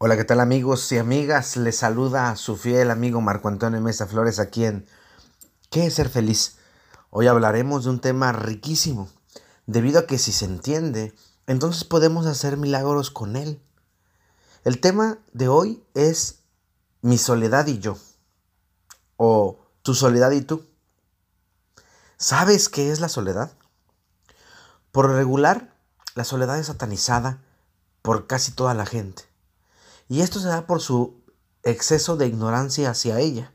Hola, ¿qué tal amigos y amigas? Les saluda a su fiel amigo Marco Antonio Mesa Flores aquí en ¿Qué es ser feliz? Hoy hablaremos de un tema riquísimo, debido a que si se entiende, entonces podemos hacer milagros con él. El tema de hoy es mi soledad y yo, o tu soledad y tú. ¿Sabes qué es la soledad? Por regular, la soledad es satanizada por casi toda la gente. Y esto se da por su exceso de ignorancia hacia ella.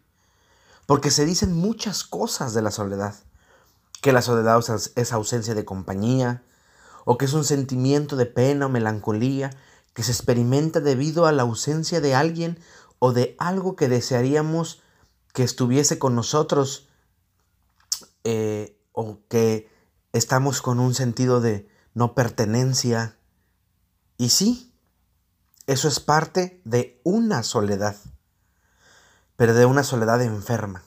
Porque se dicen muchas cosas de la soledad. Que la soledad es ausencia de compañía, o que es un sentimiento de pena o melancolía que se experimenta debido a la ausencia de alguien o de algo que desearíamos que estuviese con nosotros, eh, o que estamos con un sentido de no pertenencia. Y sí, eso es parte de una soledad, pero de una soledad enferma,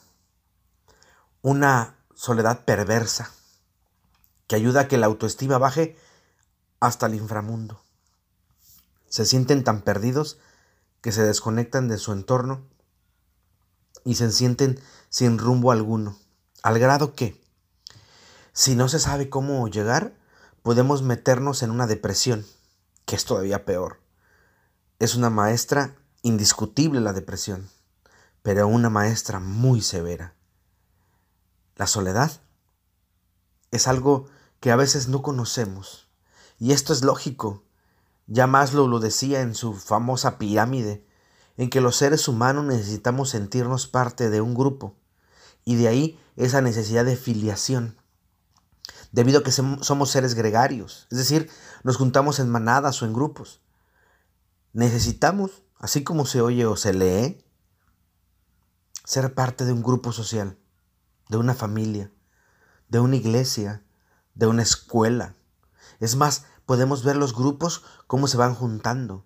una soledad perversa, que ayuda a que la autoestima baje hasta el inframundo. Se sienten tan perdidos que se desconectan de su entorno y se sienten sin rumbo alguno, al grado que, si no se sabe cómo llegar, podemos meternos en una depresión, que es todavía peor es una maestra indiscutible la depresión, pero una maestra muy severa. La soledad es algo que a veces no conocemos, y esto es lógico. Ya Maslow lo decía en su famosa pirámide, en que los seres humanos necesitamos sentirnos parte de un grupo, y de ahí esa necesidad de filiación, debido a que somos seres gregarios, es decir, nos juntamos en manadas o en grupos. Necesitamos, así como se oye o se lee, ser parte de un grupo social, de una familia, de una iglesia, de una escuela. Es más, podemos ver los grupos cómo se van juntando.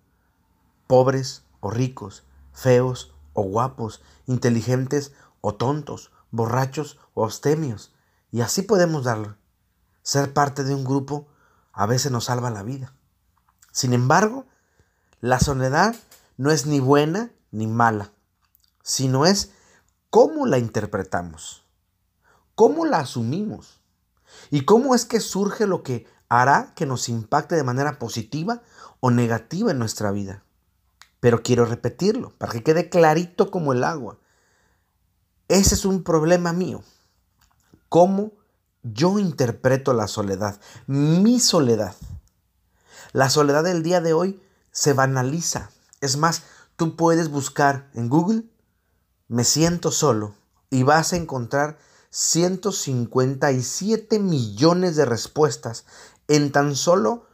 Pobres o ricos, feos o guapos, inteligentes o tontos, borrachos o abstemios. Y así podemos darlo. Ser parte de un grupo a veces nos salva la vida. Sin embargo, la soledad no es ni buena ni mala, sino es cómo la interpretamos, cómo la asumimos y cómo es que surge lo que hará que nos impacte de manera positiva o negativa en nuestra vida. Pero quiero repetirlo para que quede clarito como el agua. Ese es un problema mío. ¿Cómo yo interpreto la soledad? Mi soledad. La soledad del día de hoy se banaliza. Es más, tú puedes buscar en Google, me siento solo, y vas a encontrar 157 millones de respuestas en tan solo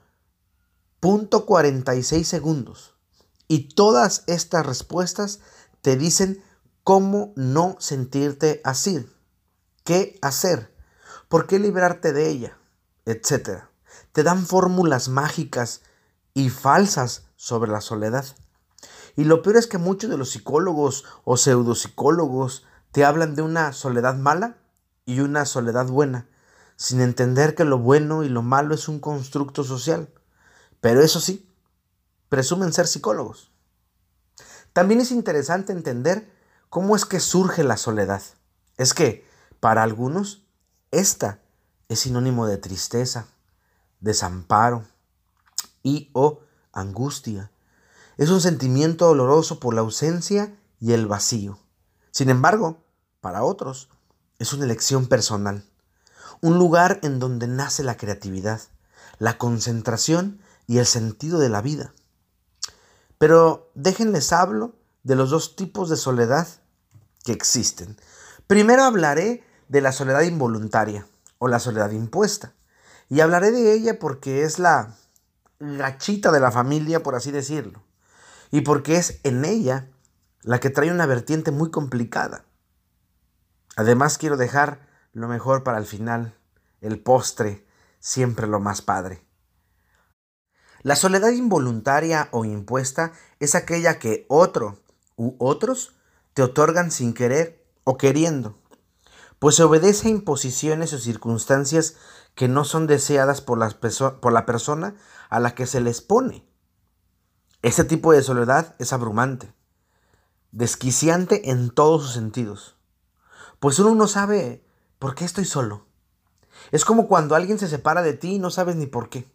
.46 segundos. Y todas estas respuestas te dicen cómo no sentirte así, qué hacer, por qué librarte de ella, etc. Te dan fórmulas mágicas y falsas sobre la soledad. Y lo peor es que muchos de los psicólogos o pseudopsicólogos te hablan de una soledad mala y una soledad buena, sin entender que lo bueno y lo malo es un constructo social. Pero eso sí, presumen ser psicólogos. También es interesante entender cómo es que surge la soledad. Es que, para algunos, esta es sinónimo de tristeza, desamparo y o angustia. Es un sentimiento doloroso por la ausencia y el vacío. Sin embargo, para otros, es una elección personal, un lugar en donde nace la creatividad, la concentración y el sentido de la vida. Pero déjenles hablo de los dos tipos de soledad que existen. Primero hablaré de la soledad involuntaria o la soledad impuesta. Y hablaré de ella porque es la gachita de la familia, por así decirlo. Y porque es en ella la que trae una vertiente muy complicada. Además quiero dejar lo mejor para el final, el postre, siempre lo más padre. La soledad involuntaria o impuesta es aquella que otro u otros te otorgan sin querer o queriendo, pues se obedece a imposiciones o circunstancias que no son deseadas por, por la persona a la que se les pone. Este tipo de soledad es abrumante, desquiciante en todos sus sentidos, pues uno no sabe por qué estoy solo. Es como cuando alguien se separa de ti y no sabes ni por qué.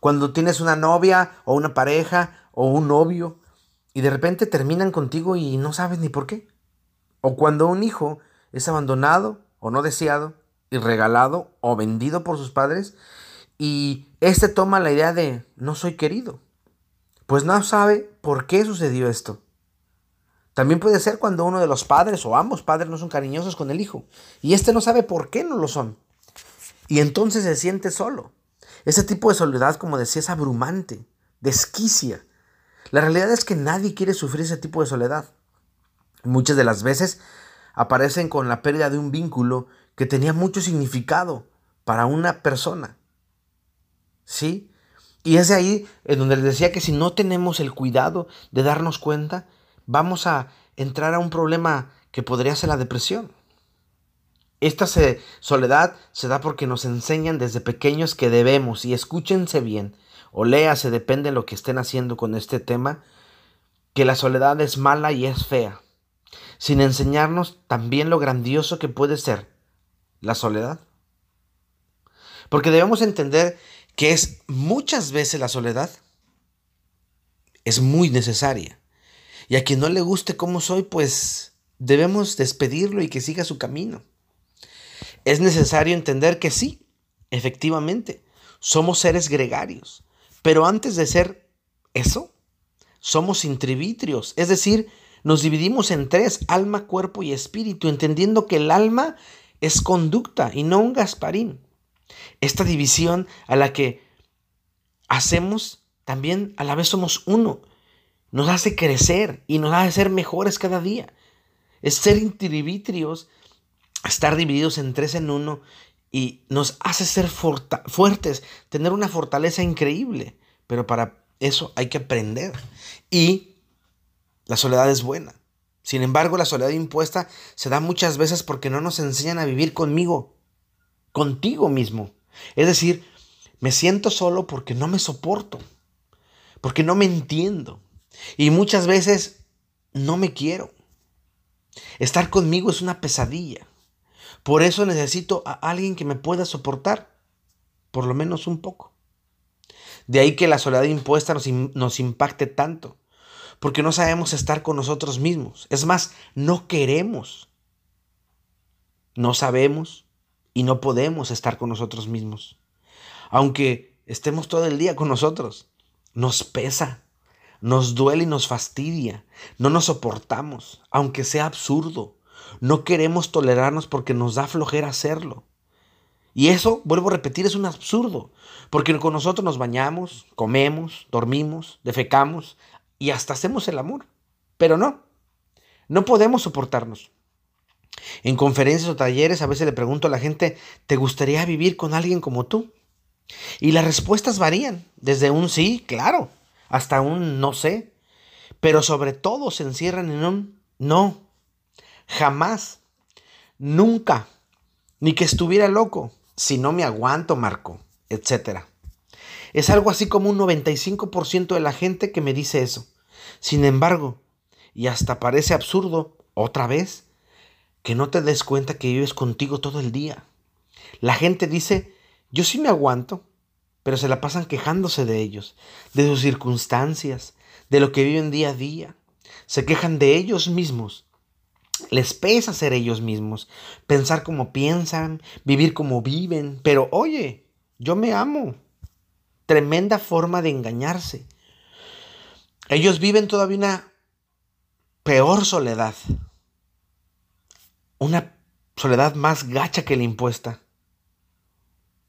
Cuando tienes una novia o una pareja o un novio y de repente terminan contigo y no sabes ni por qué. O cuando un hijo es abandonado o no deseado y regalado o vendido por sus padres y éste toma la idea de no soy querido. Pues no sabe por qué sucedió esto. También puede ser cuando uno de los padres o ambos padres no son cariñosos con el hijo y éste no sabe por qué no lo son. Y entonces se siente solo. Ese tipo de soledad, como decía, es abrumante, desquicia. La realidad es que nadie quiere sufrir ese tipo de soledad. Muchas de las veces aparecen con la pérdida de un vínculo que tenía mucho significado para una persona. ¿Sí? Y es de ahí en donde les decía que si no tenemos el cuidado de darnos cuenta, vamos a entrar a un problema que podría ser la depresión. Esta soledad se da porque nos enseñan desde pequeños que debemos, y escúchense bien, o léase, depende de lo que estén haciendo con este tema, que la soledad es mala y es fea, sin enseñarnos también lo grandioso que puede ser la soledad. Porque debemos entender que es muchas veces la soledad es muy necesaria. Y a quien no le guste cómo soy, pues debemos despedirlo y que siga su camino es necesario entender que sí, efectivamente, somos seres gregarios, pero antes de ser eso, somos intrivitrios, es decir, nos dividimos en tres, alma, cuerpo y espíritu, entendiendo que el alma es conducta y no un Gasparín. Esta división a la que hacemos también a la vez somos uno, nos hace crecer y nos hace ser mejores cada día. Es ser intrivitrios estar divididos en tres en uno y nos hace ser fuertes, tener una fortaleza increíble. Pero para eso hay que aprender. Y la soledad es buena. Sin embargo, la soledad impuesta se da muchas veces porque no nos enseñan a vivir conmigo, contigo mismo. Es decir, me siento solo porque no me soporto, porque no me entiendo. Y muchas veces no me quiero. Estar conmigo es una pesadilla. Por eso necesito a alguien que me pueda soportar, por lo menos un poco. De ahí que la soledad impuesta nos, impacte tanto, porque no sabemos estar con nosotros mismos. Es más, no queremos. No sabemos y no podemos estar con nosotros mismos. Aunque estemos todo el día con nosotros, nos pesa, nos duele y nos fastidia, no nos soportamos, aunque sea absurdo. No queremos tolerarnos porque nos da flojera hacerlo. Y eso, vuelvo a repetir, es un absurdo, porque con nosotros nos bañamos, comemos, dormimos, defecamos y hasta hacemos el amor. Pero no, no podemos soportarnos. En conferencias o talleres a veces le pregunto a la gente, ¿te gustaría vivir con alguien como tú? Y las respuestas varían, desde un sí, claro, hasta un no sé, pero sobre todo se encierran en un no, Jamás, nunca, ni que estuviera loco, si no me aguanto, Marco, etc. Es algo así como un 95% de la gente que me dice eso. Sin embargo, y hasta parece absurdo, otra vez, que no te des cuenta que vives contigo todo el día. La gente dice, yo sí me aguanto, pero se la pasan quejándose de ellos, de sus circunstancias, de lo que viven día a día. Se quejan de ellos mismos les pesa ser ellos mismos, pensar como piensan, vivir como viven. Pero oye, yo me amo. Tremenda forma de engañarse. Ellos viven todavía una peor soledad. Una soledad más gacha que la impuesta.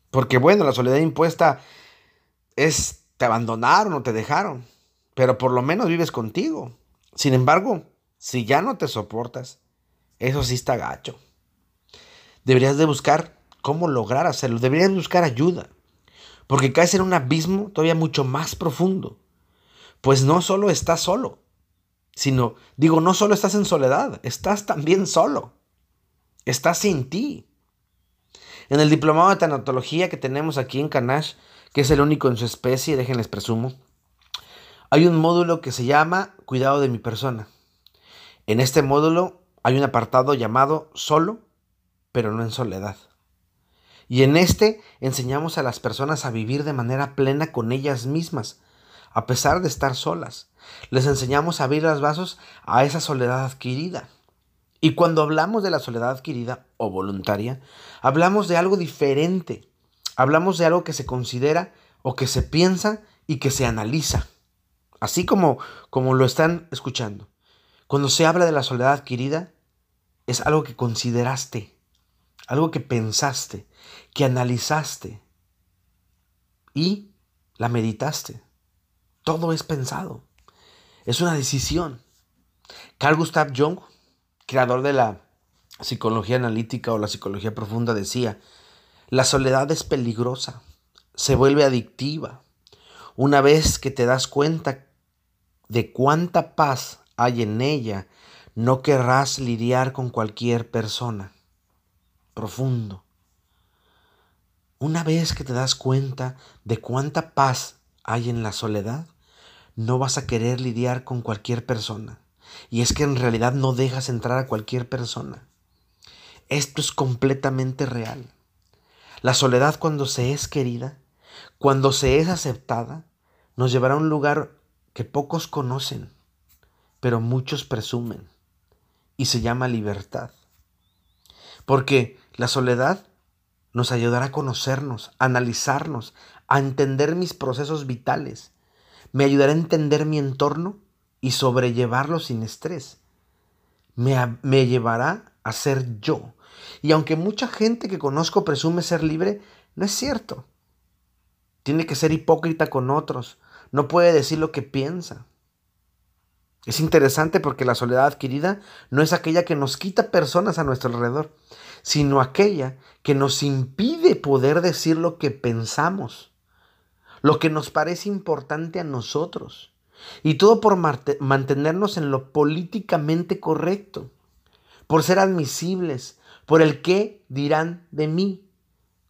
Porque bueno, la soledad impuesta es te abandonaron o te dejaron, pero por lo menos vives contigo. Sin embargo, si ya no te soportas, eso sí está gacho. Deberías de buscar cómo lograr hacerlo. Deberías buscar ayuda. Porque caes en un abismo todavía mucho más profundo. Pues no solo estás solo, sino, digo, no solo estás en soledad, estás también solo. Estás sin ti. En el diplomado de tanatología que tenemos aquí en Canash, que es el único en su especie, déjenles presumo, hay un módulo que se llama Cuidado de mi persona. En este módulo hay un apartado llamado Solo, pero no en soledad. Y en este enseñamos a las personas a vivir de manera plena con ellas mismas, a pesar de estar solas. Les enseñamos a abrir los vasos a esa soledad adquirida. Y cuando hablamos de la soledad adquirida o voluntaria, hablamos de algo diferente. Hablamos de algo que se considera o que se piensa y que se analiza. Así como, como lo están escuchando. Cuando se habla de la soledad adquirida, es algo que consideraste, algo que pensaste, que analizaste y la meditaste. Todo es pensado. Es una decisión. Carl Gustav Jung, creador de la psicología analítica o la psicología profunda, decía, la soledad es peligrosa, se vuelve adictiva. Una vez que te das cuenta de cuánta paz hay en ella, no querrás lidiar con cualquier persona. Profundo. Una vez que te das cuenta de cuánta paz hay en la soledad, no vas a querer lidiar con cualquier persona. Y es que en realidad no dejas entrar a cualquier persona. Esto es completamente real. La soledad cuando se es querida, cuando se es aceptada, nos llevará a un lugar que pocos conocen, pero muchos presumen, y se llama libertad. Porque la soledad nos ayudará a conocernos, a analizarnos, a entender mis procesos vitales, me ayudará a entender mi entorno y sobrellevarlo sin estrés. Me, me, llevará a ser yo. Y aunque mucha gente que conozco presume ser libre, no es cierto. Tiene que ser hipócrita con otros. No puede decir lo que piensa. Es interesante porque la soledad adquirida no es aquella que nos quita personas a nuestro alrededor, sino aquella que nos impide poder decir lo que pensamos lo que nos parece importante a nosotros. Y todo por mantenernos en lo políticamente correcto, por ser admisibles, por el qué dirán de mí.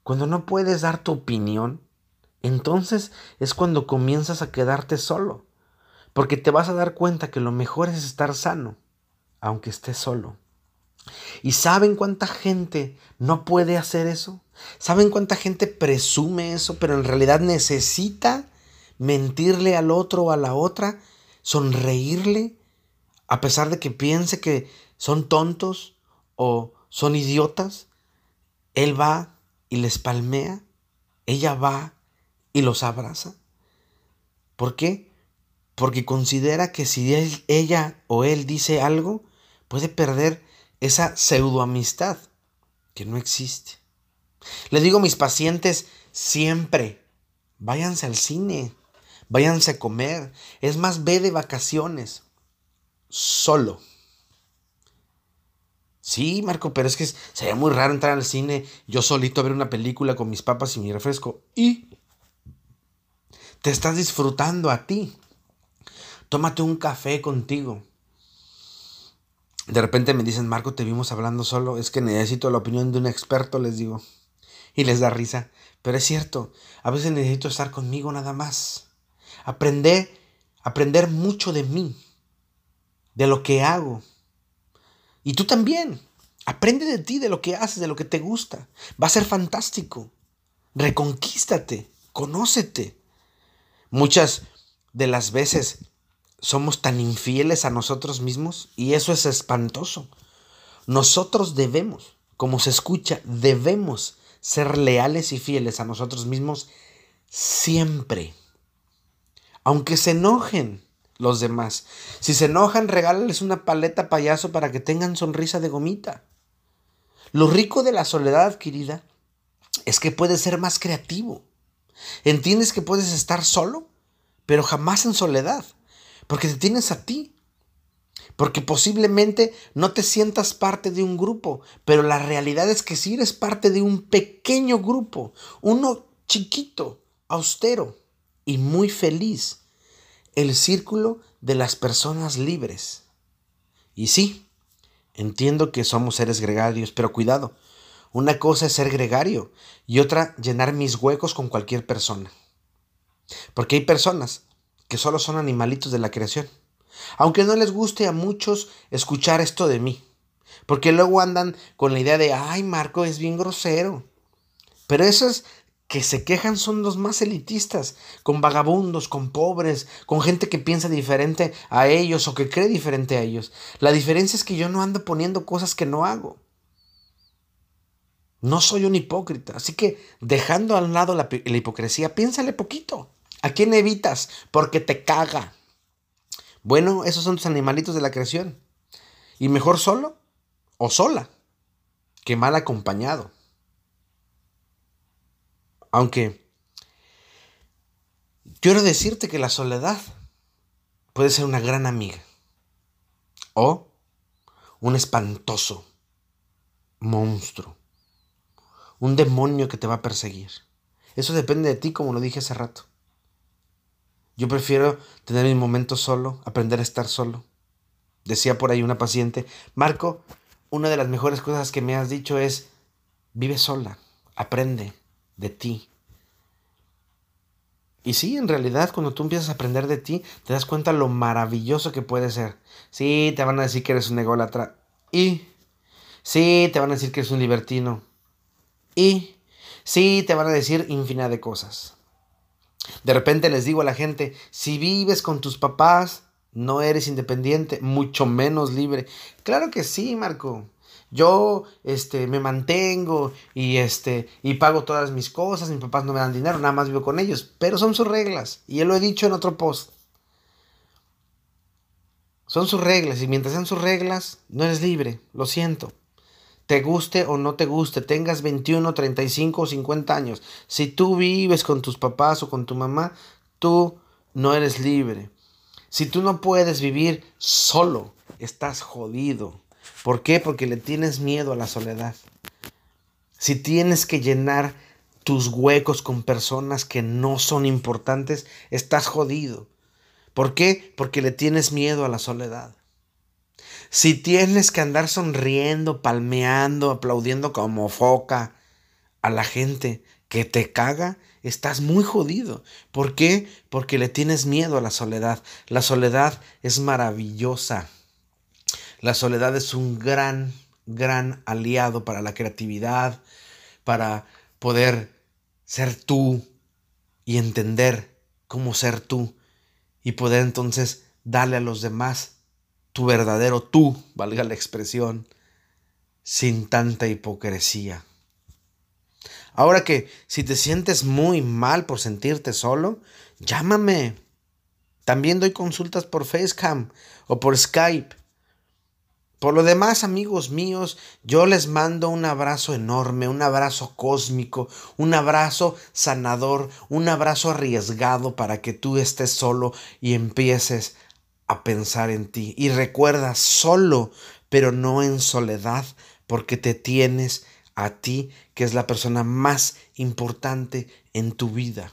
Cuando no puedes dar tu opinión, entonces es cuando comienzas a quedarte solo, porque te vas a dar cuenta que lo mejor es estar sano, aunque estés solo. ¿Y saben cuánta gente no puede hacer eso? ¿Saben cuánta gente presume eso, pero en realidad necesita mentirle al otro o a la otra, sonreírle, a pesar de que piense que son tontos o son idiotas? Él va y les palmea, ella va y los abraza. ¿Por qué? Porque considera que si ella o él dice algo, puede perder esa pseudoamistad que no existe. Le digo a mis pacientes siempre, váyanse al cine, váyanse a comer, es más, ve de vacaciones, solo. Sí, Marco, pero es que sería muy raro entrar al cine yo solito a ver una película con mis papas y mi refresco. Y te estás disfrutando a ti. Tómate un café contigo de repente me dicen, Marco, te vimos hablando solo, es que necesito la opinión de un experto, les digo. Y les da risa. Pero es cierto, a veces necesito estar conmigo nada más. Aprender, aprender mucho de mí, de lo que hago. Y tú también. Aprende de ti, de lo que haces, de lo que te gusta. Va a ser fantástico. Reconquístate, conócete. Muchas de las veces somos tan infieles a nosotros mismos y eso es espantoso. Nosotros debemos, como se escucha, debemos ser leales y fieles a nosotros mismos siempre. Aunque se enojen los demás. Si se enojan, regálales una paleta payaso para que tengan sonrisa de gomita. Lo rico de la soledad adquirida es que puedes ser más creativo. Entiendes que puedes estar solo, pero jamás en soledad porque te tienes a ti. Porque posiblemente no te sientas parte de un grupo, pero la realidad es que si eres parte de un pequeño grupo, uno chiquito, austero y muy feliz, el círculo de las personas libres. Y sí, entiendo que somos seres gregarios, pero cuidado, una cosa es ser gregario y otra llenar mis huecos con cualquier persona. Porque hay personas que solo son animalitos de la creación. Aunque no les guste a muchos escuchar esto de mí. Porque luego andan con la idea de, ay, Marco es bien grosero. Pero esos que se quejan son los más elitistas, con vagabundos, con pobres, con gente que piensa diferente a ellos o que cree diferente a ellos. La diferencia es que yo no ando poniendo cosas que no hago. No soy un hipócrita. Así que dejando al lado la, hipocresía, piénsale poquito. ¿A quién evitas? Porque te caga. Bueno, esos son tus animalitos de la creación. Y mejor solo o sola que mal acompañado. Aunque quiero decirte que la soledad puede ser una gran amiga o un espantoso monstruo, un demonio que te va a perseguir. Eso depende de ti, como lo dije hace rato. Yo prefiero tener mi momento solo, aprender a estar solo. Decía por ahí una paciente, Marco, una de las mejores cosas que me has dicho es, vive sola, aprende de ti. Y sí, en realidad, cuando tú empiezas a aprender de ti, te das cuenta lo maravilloso que puede ser. Sí, te van a decir que eres un ególatra. Y sí, te van a decir que eres un libertino. Y sí, te van a decir infinidad de cosas. De repente les digo a la gente, si vives con tus papás, no eres independiente, mucho menos libre. Claro que sí, Marco. Yo este me mantengo y este y pago todas mis cosas, mis papás no me dan dinero, nada más vivo con ellos, pero son sus reglas y él lo he dicho en otro post. Son sus reglas y mientras sean sus reglas, no eres libre, lo siento te guste o no te guste, tengas 21, 35 o 50 años, si tú vives con tus papás o con tu mamá, tú no eres libre. Si tú no puedes vivir solo, estás jodido. ¿Por qué? Porque le tienes miedo a la soledad. Si tienes que llenar tus huecos con personas que no son importantes, estás jodido. ¿Por qué? Porque le tienes miedo a la soledad. Si tienes que andar sonriendo, palmeando, aplaudiendo como foca a la gente que te caga, estás muy jodido. ¿Por qué? Porque le tienes miedo a la soledad. La soledad es maravillosa. La soledad es un gran, gran aliado para la creatividad, para poder ser tú y entender cómo ser tú y poder entonces darle a los demás tu verdadero tú, valga la expresión, sin tanta hipocresía. Ahora que si te sientes muy mal por sentirte solo, llámame. También doy consultas por Facecam o por Skype. Por lo demás, amigos míos, yo les mando un abrazo enorme, un abrazo cósmico, un abrazo sanador, un abrazo arriesgado para que tú estés solo y empieces a pensar en ti. Y recuerda, solo, pero no en soledad, porque te tienes a ti, que es la persona más importante en tu vida.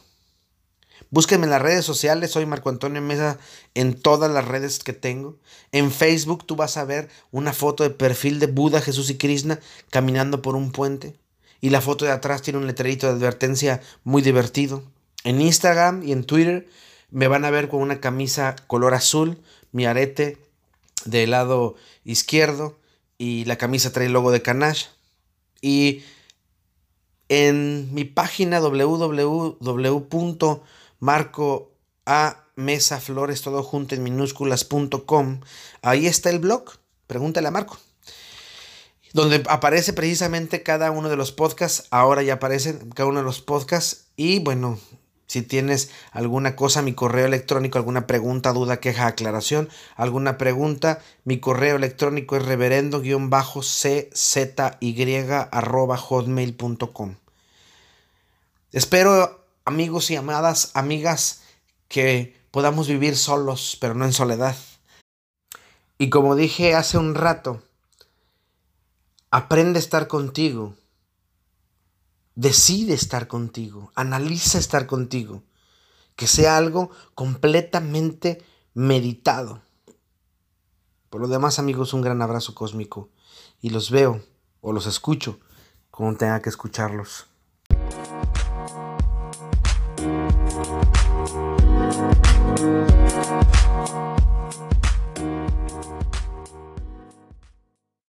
Búsquenme en las redes sociales, soy Marco Antonio Mesa en todas las redes que tengo. En Facebook tú vas a ver una foto de perfil de Buda, Jesús y Krishna caminando por un puente. Y la foto de atrás tiene un letrerito de advertencia muy divertido. En Instagram y en Twitter me van a ver con una camisa color azul, mi arete del lado izquierdo y la camisa trae el logo de Canash. Y en mi página www.marcoamesaflores todo junto en minúsculas.com, ahí está el blog, pregúntale a Marco. Donde aparece precisamente cada uno de los podcasts, ahora ya aparecen cada uno de los podcasts. Y bueno, si tienes alguna cosa, mi correo electrónico, alguna pregunta, duda, queja, aclaración, alguna pregunta, mi correo electrónico es reverendo-czy Espero, amigos y amadas, amigas, que podamos vivir solos, pero no en soledad. Y como dije hace un rato, aprende a estar contigo Decide estar contigo, analiza estar contigo, que sea algo completamente meditado. Por lo demás, amigos, un gran abrazo cósmico y los veo o los escucho como tenga que escucharlos.